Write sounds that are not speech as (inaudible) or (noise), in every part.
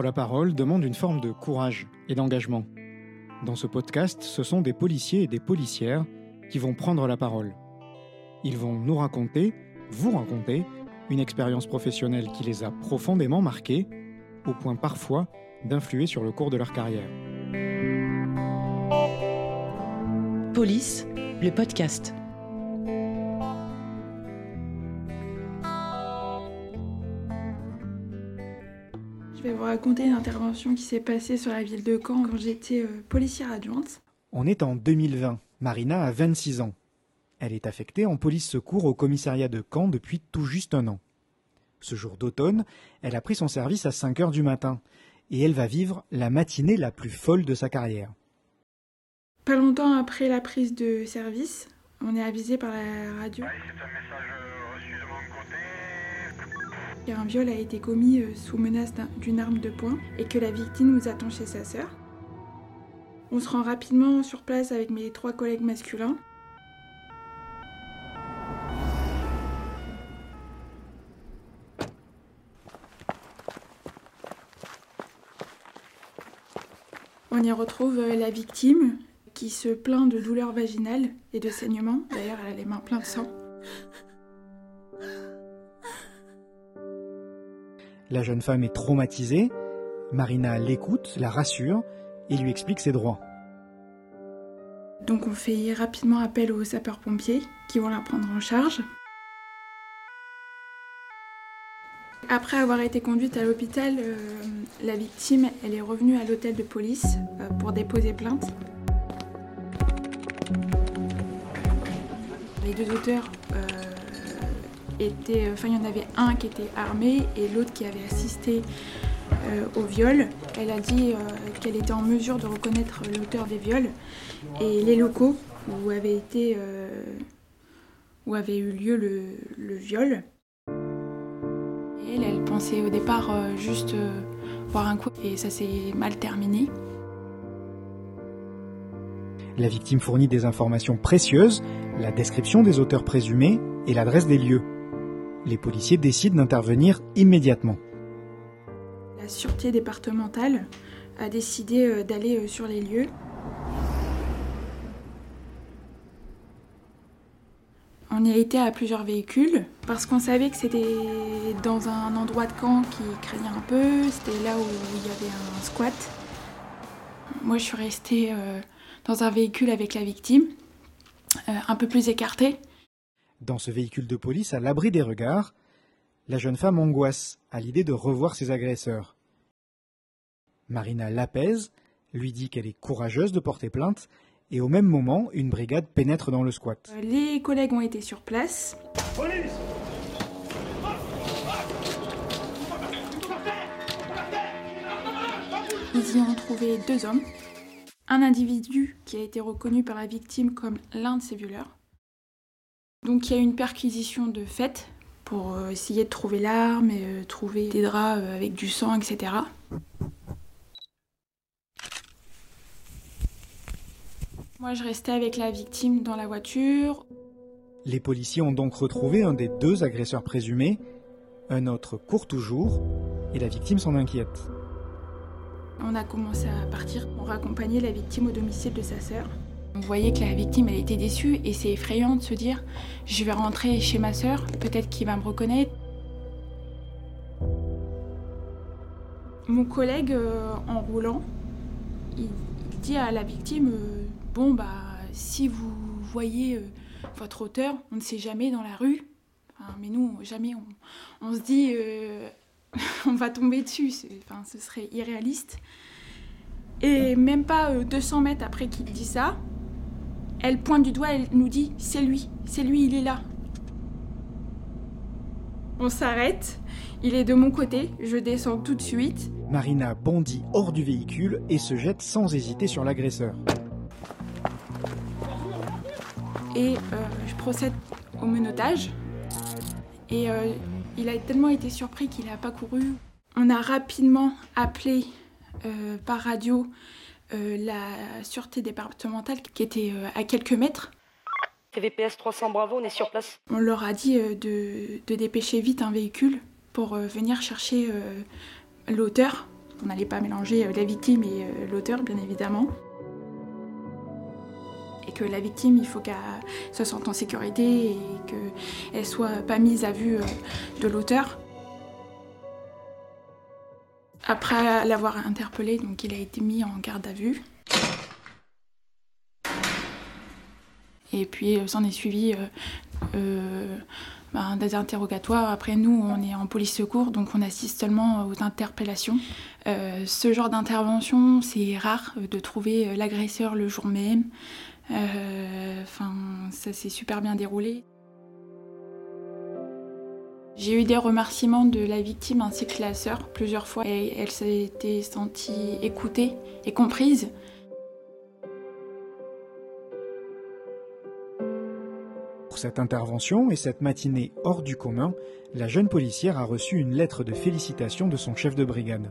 La parole demande une forme de courage et d'engagement. Dans ce podcast, ce sont des policiers et des policières qui vont prendre la parole. Ils vont nous raconter, vous raconter, une expérience professionnelle qui les a profondément marqués, au point parfois d'influer sur le cours de leur carrière. Police, le podcast. Raconter une intervention qui s'est passée sur la ville de Caen quand j'étais euh, policière adjointe. On est en 2020. Marina a 26 ans. Elle est affectée en police secours au commissariat de Caen depuis tout juste un an. Ce jour d'automne, elle a pris son service à 5 heures du matin et elle va vivre la matinée la plus folle de sa carrière. Pas longtemps après la prise de service, on est avisé par la radio qu'un viol a été commis euh, sous menace d'une arme de poing et que la victime nous attend chez sa sœur. On se rend rapidement sur place avec mes trois collègues masculins. On y retrouve euh, la victime qui se plaint de douleurs vaginales et de saignements. D'ailleurs, elle a les mains pleines de sang. La jeune femme est traumatisée. Marina l'écoute, la rassure et lui explique ses droits. Donc on fait rapidement appel aux sapeurs-pompiers qui vont la prendre en charge. Après avoir été conduite à l'hôpital, euh, la victime est revenue à l'hôtel de police euh, pour déposer plainte. Les deux auteurs euh, il y en avait un qui était armé et l'autre qui avait assisté euh, au viol. Elle a dit euh, qu'elle était en mesure de reconnaître l'auteur des viols et les locaux où euh, avait eu lieu le, le viol. Et elle, elle pensait au départ juste voir un coup et ça s'est mal terminé. La victime fournit des informations précieuses, la description des auteurs présumés et l'adresse des lieux. Les policiers décident d'intervenir immédiatement. La sûreté départementale a décidé euh, d'aller euh, sur les lieux. On y a été à plusieurs véhicules parce qu'on savait que c'était dans un endroit de camp qui craignait un peu, c'était là où il y avait un squat. Moi je suis restée euh, dans un véhicule avec la victime, un peu plus écartée. Dans ce véhicule de police, à l'abri des regards, la jeune femme angoisse à l'idée de revoir ses agresseurs. Marina l'apaise, lui dit qu'elle est courageuse de porter plainte, et au même moment, une brigade pénètre dans le squat. Euh, Les collègues ont été sur place. Ils y ont trouvé deux hommes. Un individu qui a été reconnu par la victime comme l'un de ses violeurs. Donc il y a eu une perquisition de fait pour euh, essayer de trouver l'arme et euh, trouver des draps euh, avec du sang, etc. Moi je restais avec la victime dans la voiture. Les policiers ont donc retrouvé un des deux agresseurs présumés, un autre court toujours, et la victime s'en inquiète. On a commencé à partir pour accompagner la victime au domicile de sa sœur. On voyait que la victime, était déçue et c'est effrayant de se dire je vais rentrer chez ma sœur, peut-être qu'il va me reconnaître. Mon collègue, euh, en roulant, il, dit à la victime euh, bon bah si vous voyez euh, votre auteur, on ne sait jamais dans la rue. Mais nous, jamais on, se dit (laughs) on va tomber dessus. Ce serait irréaliste. Et même pas euh, 200 mètres après qu'il dit ça, elle pointe du doigt, elle nous dit c'est lui, c'est lui, il est là. On s'arrête, il est de mon côté, je descends tout de suite. Marina bondit hors du véhicule et se jette sans hésiter sur l'agresseur. et euh, je procède au menottage. Et euh, il a tellement été surpris qu'il n'a pas couru. On a rapidement appelé euh, par radio la sûreté départementale qui était euh, à quelques mètres. TVPS 300 Bravo, on est sur place. On leur a dit euh, de, de dépêcher vite un véhicule pour euh, venir chercher euh, l'auteur. On n'allait pas mélanger la victime et l'auteur, bien évidemment et que la victime, il faut qu'elle se sente en sécurité et qu'elle soit pas mise à vue de l'auteur. Après l'avoir interpellé, donc il a été mis en garde à vue. Et puis euh, s'en est suivi euh, euh, ben, des interrogatoires. Après, nous, on est en police secours, donc on assiste seulement aux interpellations. ce genre d'intervention, c'est rare de trouver l'agresseur le jour même. Enfin, ça s'est super bien déroulé. J'ai eu des remerciements de la victime ainsi que la sœur plusieurs fois et elle s'était sentie écoutée et comprise. Pour cette intervention et cette matinée hors du commun, la jeune policière a reçu une lettre de félicitations de son chef de brigade.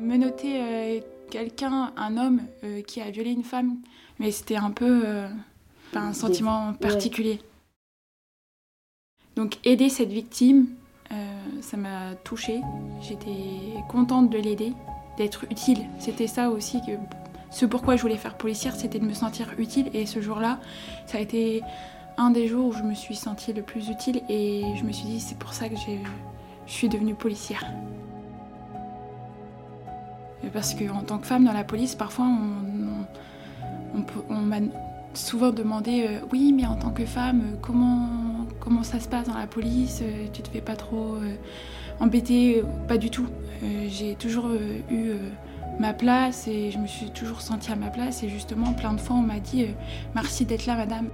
Menoter euh, quelqu'un, un homme euh, qui a violé une femme, mais c'était un peu... Euh, un sentiment particulier. Donc aider cette victime, euh, ça m'a touchée. J'étais contente de l'aider, d'être utile. C'était ça aussi que ce pourquoi je voulais faire policière, c'était de me sentir utile. Et ce jour-là, ça a été un des jours où je me suis sentie le plus utile et je me suis dit c'est pour ça que je suis devenue policière. Parce qu'en tant que femme dans la police, parfois on, m'a souvent demandé euh, oui mais en tant que femme euh, comment comment ça se passe dans la police euh, tu te fais pas trop embêter pas du tout. J'ai toujours eu ma place et je me suis toujours sentie à ma place. Et justement plein de fois on m'a dit merci d'être là madame.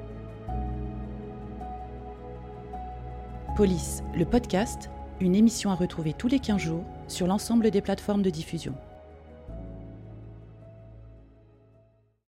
Police le podcast une émission à retrouver tous les 15 jours sur l'ensemble des plateformes de diffusion